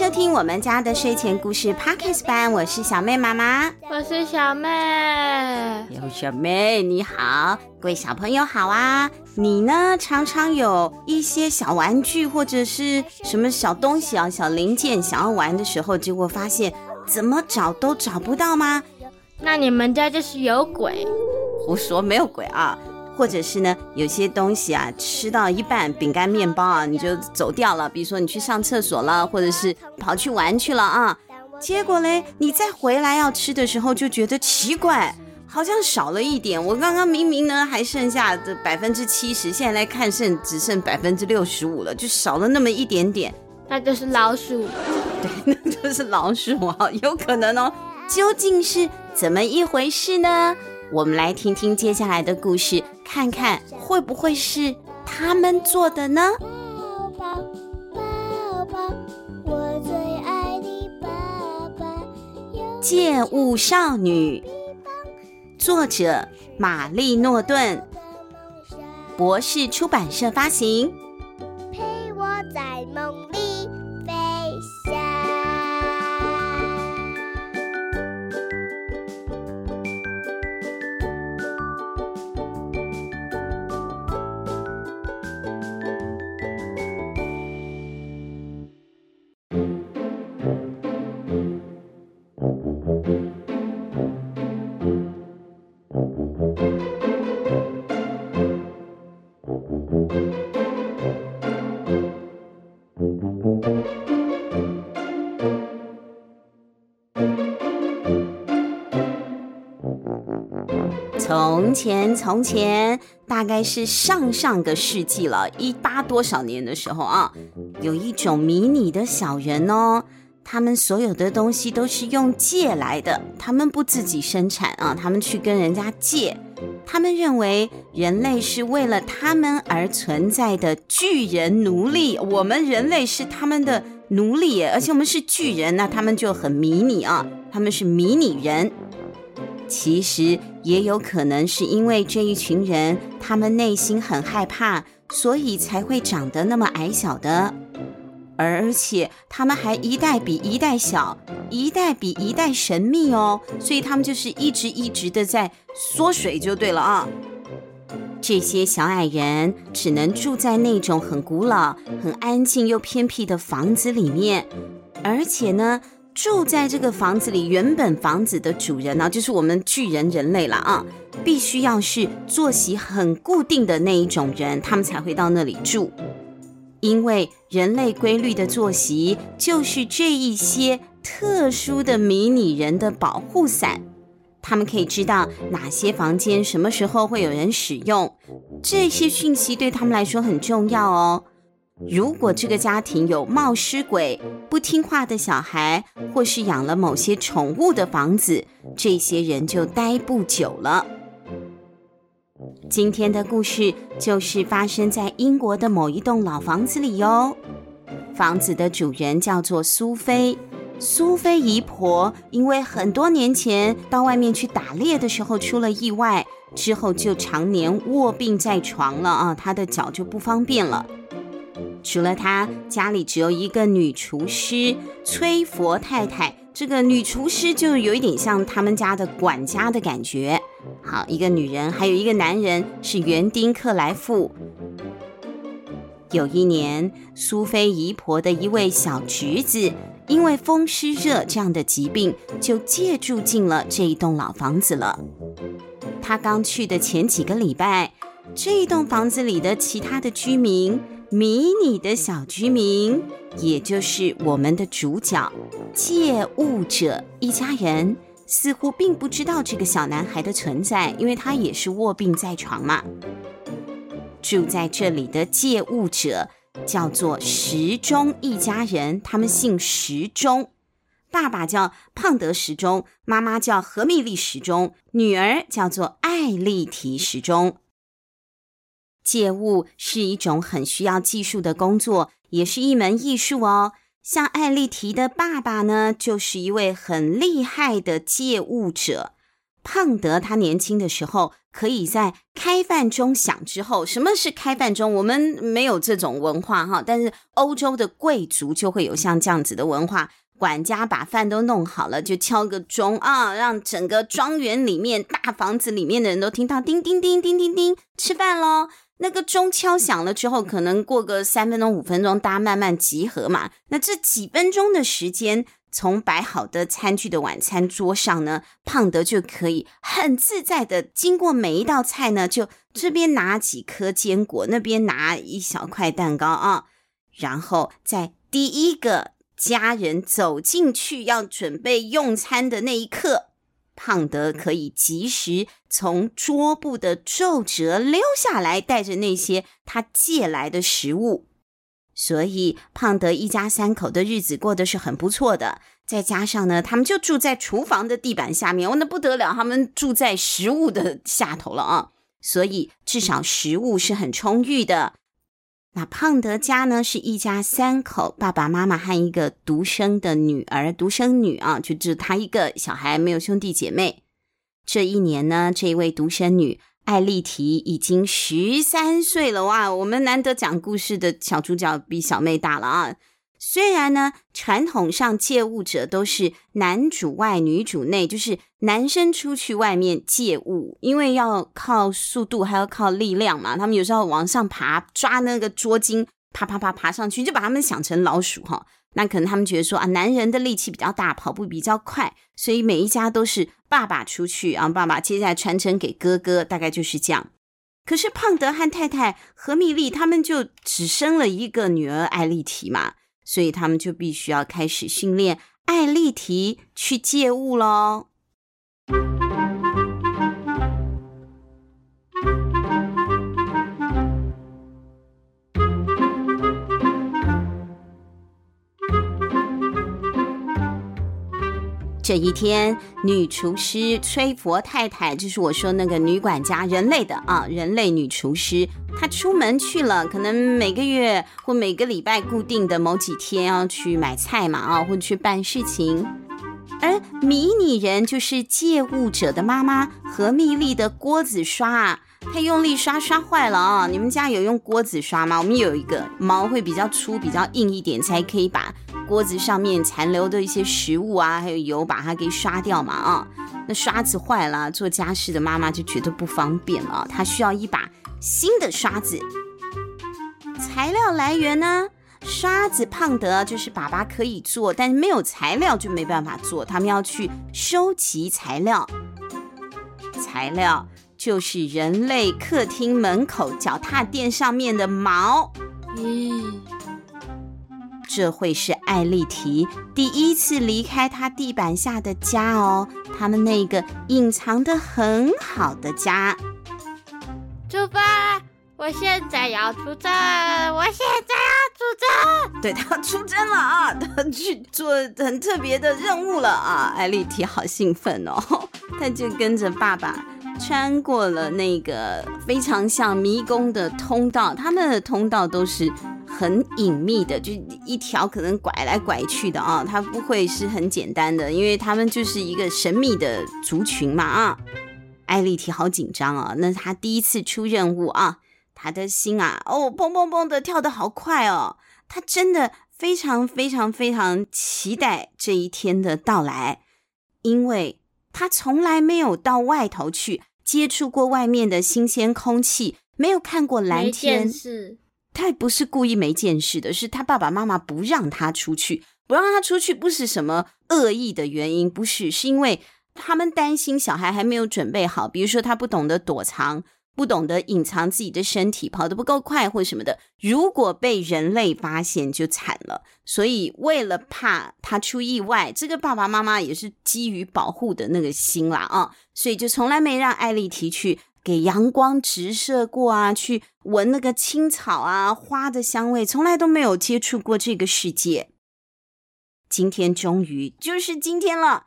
迎收听我们家的睡前故事 Podcast 班，我是小妹妈妈，我是小妹，有小妹你好，各位小朋友好啊！你呢，常常有一些小玩具或者是什么小东西啊、小零件想要玩的时候，结果发现怎么找都找不到吗？那你们家就是有鬼？胡说，没有鬼啊！或者是呢，有些东西啊，吃到一半，饼干、面包啊，你就走掉了。比如说你去上厕所了，或者是跑去玩去了啊，结果嘞，你再回来要吃的时候，就觉得奇怪，好像少了一点。我刚刚明明呢还剩下的百分之七十，现在来看剩只剩百分之六十五了，就少了那么一点点。那就是老鼠。对，那就是老鼠啊，有可能哦。究竟是怎么一回事呢？我们来听听接下来的故事，看看会不会是他们做的呢？抱抱抱抱，我最爱你爸爸。借物少女，作者玛丽诺顿，博士出版社发行。陪我在梦从前，从前，大概是上上个世纪了，一八多少年的时候啊，有一种迷你的小人哦，他们所有的东西都是用借来的，他们不自己生产啊，他们去跟人家借。他们认为人类是为了他们而存在的巨人奴隶，我们人类是他们的奴隶，而且我们是巨人，那他们就很迷你啊，他们是迷你人。其实也有可能是因为这一群人，他们内心很害怕，所以才会长得那么矮小的，而且他们还一代比一代小，一代比一代神秘哦，所以他们就是一直一直的在缩水就对了啊。这些小矮人只能住在那种很古老、很安静又偏僻的房子里面，而且呢。住在这个房子里，原本房子的主人呢，就是我们巨人人类了啊，必须要是作息很固定的那一种人，他们才会到那里住。因为人类规律的作息，就是这一些特殊的迷你人的保护伞。他们可以知道哪些房间什么时候会有人使用，这些讯息对他们来说很重要哦。如果这个家庭有冒失鬼、不听话的小孩，或是养了某些宠物的房子，这些人就待不久了。今天的故事就是发生在英国的某一栋老房子里哟。房子的主人叫做苏菲，苏菲姨婆因为很多年前到外面去打猎的时候出了意外，之后就常年卧病在床了啊，她的脚就不方便了。除了她，家里只有一个女厨师崔佛太太。这个女厨师就有一点像他们家的管家的感觉。好，一个女人，还有一个男人是园丁克莱夫。有一年，苏菲姨婆的一位小侄子因为风湿热这样的疾病，就借住进了这一栋老房子了。他刚去的前几个礼拜，这一栋房子里的其他的居民。迷你的小居民，也就是我们的主角借物者一家人，似乎并不知道这个小男孩的存在，因为他也是卧病在床嘛。住在这里的借物者叫做时钟一家人，他们姓时钟，爸爸叫胖德时钟，妈妈叫何蜜莉时钟，女儿叫做艾丽缇时钟。借物是一种很需要技术的工作，也是一门艺术哦。像艾丽缇的爸爸呢，就是一位很厉害的借物者。胖德他年轻的时候，可以在开饭钟响之后，什么是开饭钟？我们没有这种文化哈，但是欧洲的贵族就会有像这样子的文化。管家把饭都弄好了，就敲个钟啊，让整个庄园里面、大房子里面的人都听到叮叮叮叮叮叮，吃饭喽。那个钟敲响了之后，可能过个三分钟、五分钟，大家慢慢集合嘛。那这几分钟的时间，从摆好的餐具的晚餐桌上呢，胖德就可以很自在的经过每一道菜呢，就这边拿几颗坚果，那边拿一小块蛋糕啊，然后在第一个家人走进去要准备用餐的那一刻。胖德可以及时从桌布的皱褶溜下来，带着那些他借来的食物，所以胖德一家三口的日子过得是很不错的。再加上呢，他们就住在厨房的地板下面，哦，那不得了，他们住在食物的下头了啊！所以至少食物是很充裕的。那胖德家呢，是一家三口，爸爸妈妈和一个独生的女儿，独生女啊，就只他一个小孩，没有兄弟姐妹。这一年呢，这一位独生女艾丽缇已经十三岁了哇！我们难得讲故事的小主角比小妹大了啊。虽然呢，传统上借物者都是男主外女主内，就是男生出去外面借物，因为要靠速度，还要靠力量嘛。他们有时候往上爬，抓那个桌巾，爬爬爬爬上去，就把他们想成老鼠哈。那可能他们觉得说啊，男人的力气比较大，跑步比较快，所以每一家都是爸爸出去啊，爸爸接下来传承给哥哥，大概就是这样。可是胖德和太太何蜜丽他们就只生了一个女儿艾丽缇嘛。所以他们就必须要开始训练艾丽缇去借物喽。这一天，女厨师崔佛太太，就是我说那个女管家，人类的啊，人类女厨师，她出门去了，可能每个月或每个礼拜固定的某几天要去买菜嘛，啊，或者去办事情。而迷你人就是借物者的妈妈何蜜丽的锅子刷啊。太用力刷，刷坏了啊！你们家有用锅子刷吗？我们有一个毛会比较粗、比较硬一点，才可以把锅子上面残留的一些食物啊，还有油把它给刷掉嘛啊！那刷子坏了，做家事的妈妈就觉得不方便了，她需要一把新的刷子。材料来源呢？刷子胖德就是爸爸可以做，但是没有材料就没办法做，他们要去收集材料。材料。就是人类客厅门口脚踏垫上面的毛，咦，这会是艾丽缇第一次离开她地板下的家哦，他们那个隐藏的很好的家。出发！我现在要出征！我现在出征！对，他要出征了啊，他去做很特别的任务了啊！艾丽缇好兴奋哦，他就跟着爸爸。穿过了那个非常像迷宫的通道，他们的通道都是很隐秘的，就一条可能拐来拐去的啊，它不会是很简单的，因为他们就是一个神秘的族群嘛啊。艾丽缇好紧张啊，那他第一次出任务啊，他的心啊，哦，砰砰砰的跳得好快哦，他真的非常非常非常期待这一天的到来，因为他从来没有到外头去。接触过外面的新鲜空气，没有看过蓝天。他也不是故意没见识的，是他爸爸妈妈不让他出去，不让他出去不是什么恶意的原因，不是，是因为他们担心小孩还没有准备好，比如说他不懂得躲藏。不懂得隐藏自己的身体，跑得不够快或什么的，如果被人类发现就惨了。所以为了怕他出意外，这个爸爸妈妈也是基于保护的那个心啦啊，所以就从来没让艾丽缇去给阳光直射过啊，去闻那个青草啊花的香味，从来都没有接触过这个世界。今天终于就是今天了，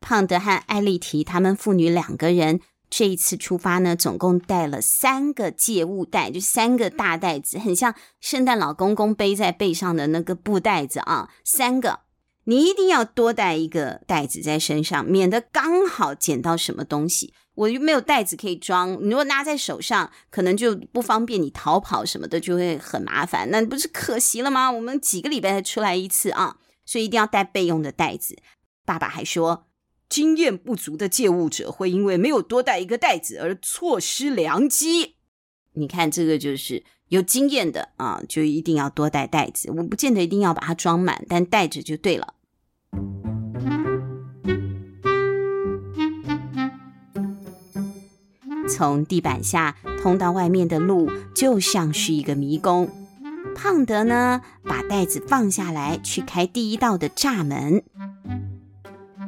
胖德和艾丽缇他们父女两个人。这一次出发呢，总共带了三个借物袋，就三个大袋子，很像圣诞老公公背在背上的那个布袋子啊。三个，你一定要多带一个袋子在身上，免得刚好捡到什么东西。我又没有袋子可以装，你如果拿在手上，可能就不方便你逃跑什么的，就会很麻烦。那不是可惜了吗？我们几个礼拜才出来一次啊，所以一定要带备用的袋子。爸爸还说，经验不足的借物者会因为没有多带一个袋子而错失良机。你看，这个就是有经验的啊，就一定要多带袋子。我不见得一定要把它装满，但带着就对了。从地板下通到外面的路就像是一个迷宫。胖德呢，把袋子放下来，去开第一道的栅门。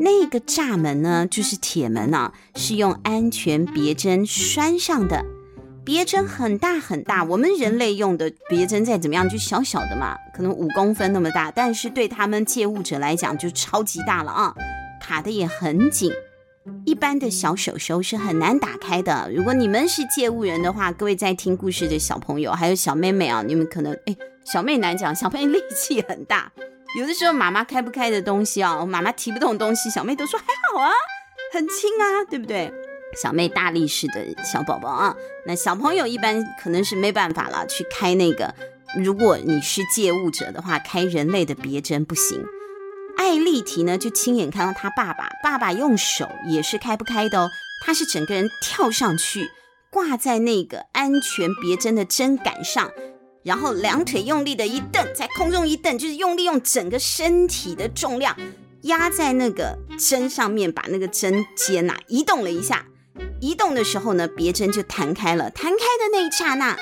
那个栅门呢，就是铁门啊，是用安全别针拴上的。别针很大很大，我们人类用的别针再怎么样就小小的嘛，可能五公分那么大，但是对他们借物者来讲就超级大了啊，卡得也很紧。一般的小手手是很难打开的。如果你们是借物人的话，各位在听故事的小朋友，还有小妹妹啊，你们可能哎，小妹难讲，小妹力气很大，有的时候妈妈开不开的东西啊，妈妈提不动东西，小妹都说还好啊，很轻啊，对不对？小妹大力士的小宝宝啊，那小朋友一般可能是没办法了，去开那个。如果你是借物者的话，开人类的别针不行。艾丽缇呢，就亲眼看到他爸爸，爸爸用手也是开不开的哦。他是整个人跳上去，挂在那个安全别针的针杆上，然后两腿用力的一蹬，在空中一蹬，就是用力用整个身体的重量压在那个针上面，把那个针尖呐移动了一下。移动的时候呢，别针就弹开了。弹开的那一刹那，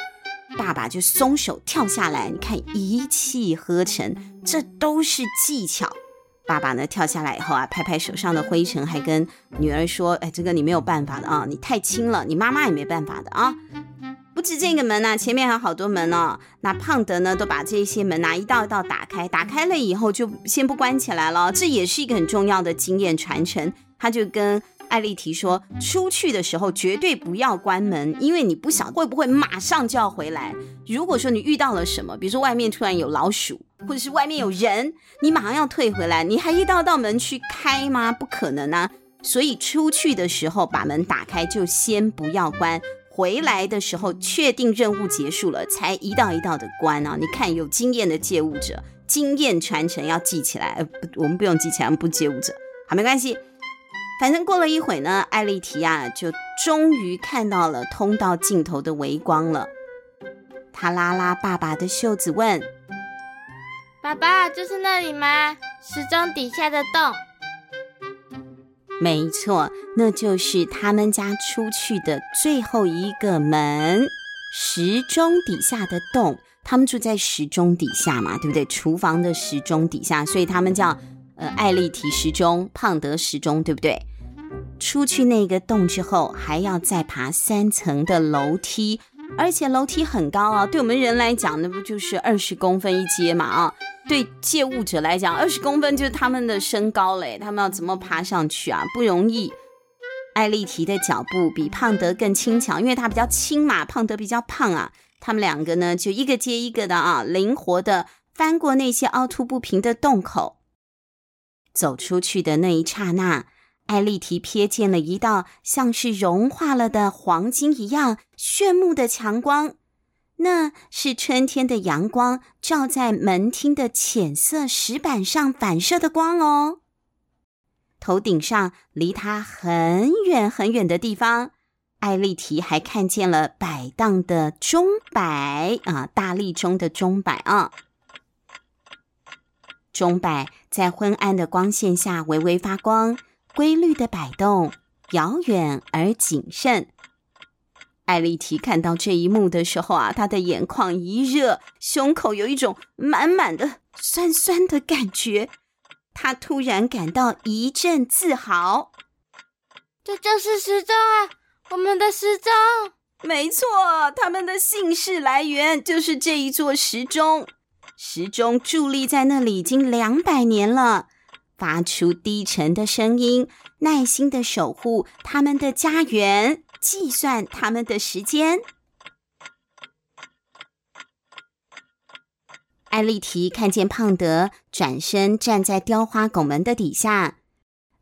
爸爸就松手跳下来。你看，一气呵成，这都是技巧。爸爸呢，跳下来以后啊，拍拍手上的灰尘，还跟女儿说：“哎，这个你没有办法的啊，你太轻了，你妈妈也没办法的啊。”不止这个门呐、啊，前面还有好多门哦。那胖德呢，都把这些门呐、啊、一道一道打开，打开了以后就先不关起来了。这也是一个很重要的经验传承。他就跟艾丽提说：“出去的时候绝对不要关门，因为你不晓得会不会马上就要回来。如果说你遇到了什么，比如说外面突然有老鼠。”或者是外面有人，你马上要退回来，你还一道道门去开吗？不可能啊！所以出去的时候把门打开，就先不要关；回来的时候确定任务结束了，才一道一道的关啊！你看有经验的借物者，经验传承要记起来。呃，不，我们不用记起来，我们不借物者，好，没关系。反正过了一会呢，艾丽缇亚，就终于看到了通道尽头的微光了。她拉拉爸爸的袖子问。爸爸，就是那里吗？时钟底下的洞。没错，那就是他们家出去的最后一个门。时钟底下的洞，他们住在时钟底下嘛，对不对？厨房的时钟底下，所以他们叫呃艾丽缇时钟、胖德时钟，对不对？出去那个洞之后，还要再爬三层的楼梯，而且楼梯很高啊。对我们人来讲，那不就是二十公分一阶嘛？啊。对借物者来讲，二十公分就是他们的身高嘞，他们要怎么爬上去啊？不容易。艾丽缇的脚步比胖德更轻巧，因为她比较轻嘛，胖德比较胖啊。他们两个呢，就一个接一个的啊，灵活的翻过那些凹凸不平的洞口。走出去的那一刹那，艾丽缇瞥见了一道像是融化了的黄金一样炫目的强光。那是春天的阳光照在门厅的浅色石板上反射的光哦。头顶上离他很远很远的地方，艾丽缇还看见了摆荡的钟摆啊，大力钟的钟摆啊。钟摆在昏暗的光线下微微发光，规律的摆动，遥远而谨慎。艾丽缇看到这一幕的时候啊，她的眼眶一热，胸口有一种满满的酸酸的感觉。她突然感到一阵自豪。这就是时钟啊，我们的时钟。没错，他们的姓氏来源就是这一座时钟。时钟伫立在那里已经两百年了，发出低沉的声音，耐心的守护他们的家园。计算他们的时间。艾丽缇看见胖德转身站在雕花拱门的底下，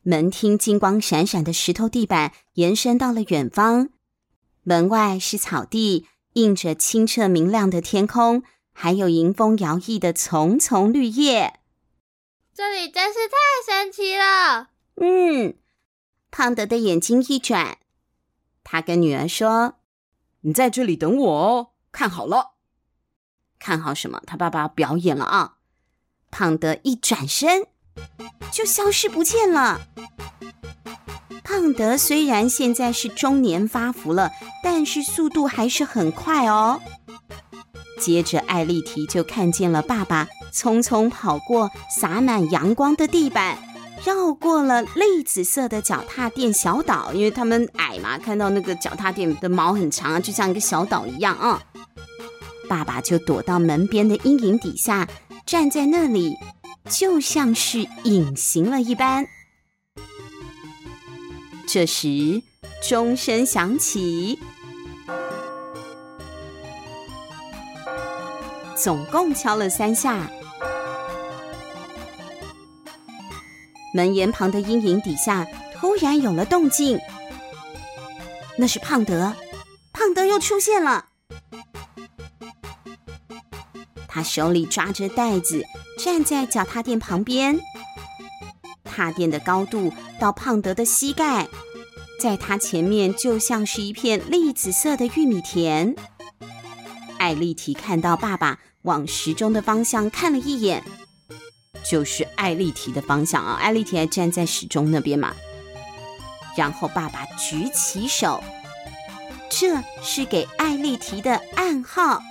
门厅金光闪闪的石头地板延伸到了远方，门外是草地，映着清澈明亮的天空，还有迎风摇曳的丛丛绿叶。这里真是太神奇了。嗯，胖德的眼睛一转，他跟女儿说：“你在这里等我哦，看好了。”看好什么？他爸爸表演了啊！胖德一转身就消失不见了。胖德虽然现在是中年发福了，但是速度还是很快哦。接着，艾丽缇就看见了爸爸匆匆跑过洒满阳光的地板，绕过了栗紫色的脚踏垫小岛，因为他们矮嘛，看到那个脚踏垫的毛很长啊，就像一个小岛一样啊。爸爸就躲到门边的阴影底下，站在那里，就像是隐形了一般。这时，钟声响起，总共敲了三下。门檐旁的阴影底下突然有了动静，那是胖德，胖德又出现了。他手里抓着袋子，站在脚踏垫旁边。踏垫的高度到胖德的膝盖，在他前面就像是一片栗紫色的玉米田。艾丽缇看到爸爸往时钟的方向看了一眼，就是艾丽缇的方向啊。艾丽缇还站在时钟那边嘛。然后爸爸举起手，这是给艾丽缇的暗号。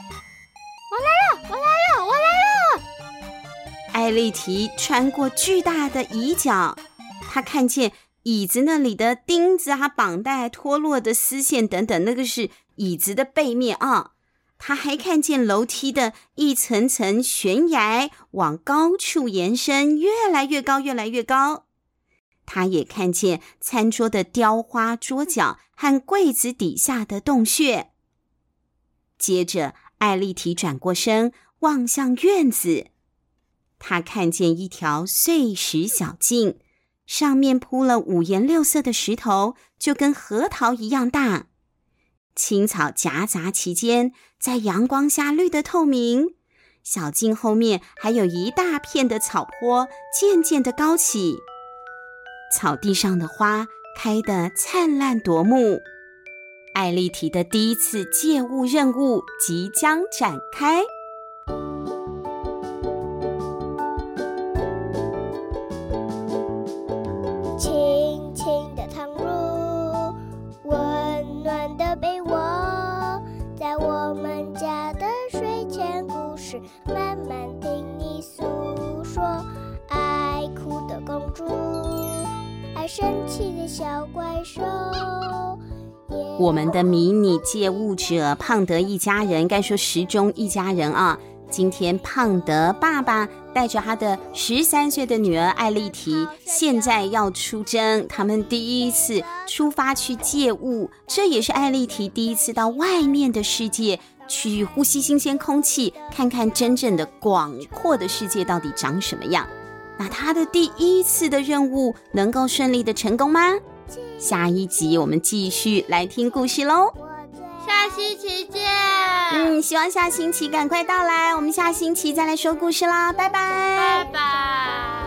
艾丽缇穿过巨大的椅脚，她看见椅子那里的钉子啊、绑带、脱落的丝线等等，那个是椅子的背面啊。她还看见楼梯的一层层悬崖往高处延伸，越来越高，越来越高。她也看见餐桌的雕花桌角和柜子底下的洞穴。接着。艾丽缇转过身，望向院子。他看见一条碎石小径，上面铺了五颜六色的石头，就跟核桃一样大。青草夹杂其间，在阳光下绿得透明。小径后面还有一大片的草坡，渐渐的高起。草地上的花开得灿烂夺目。艾丽缇的第一次借物任务即将展开。公主，爱生气的小怪兽。我们的迷你借物者胖德一家人，该说时钟一家人啊。今天胖德爸爸带着他的十三岁的女儿艾丽缇，现在要出征，他们第一次出发去借物，这也是艾丽缇第一次到外面的世界去呼吸新鲜空气，看看真正的广阔的世界到底长什么样。那他的第一次的任务能够顺利的成功吗？下一集我们继续来听故事喽，下星期见。嗯，希望下星期赶快到来，我们下星期再来说故事啦，拜拜，拜拜。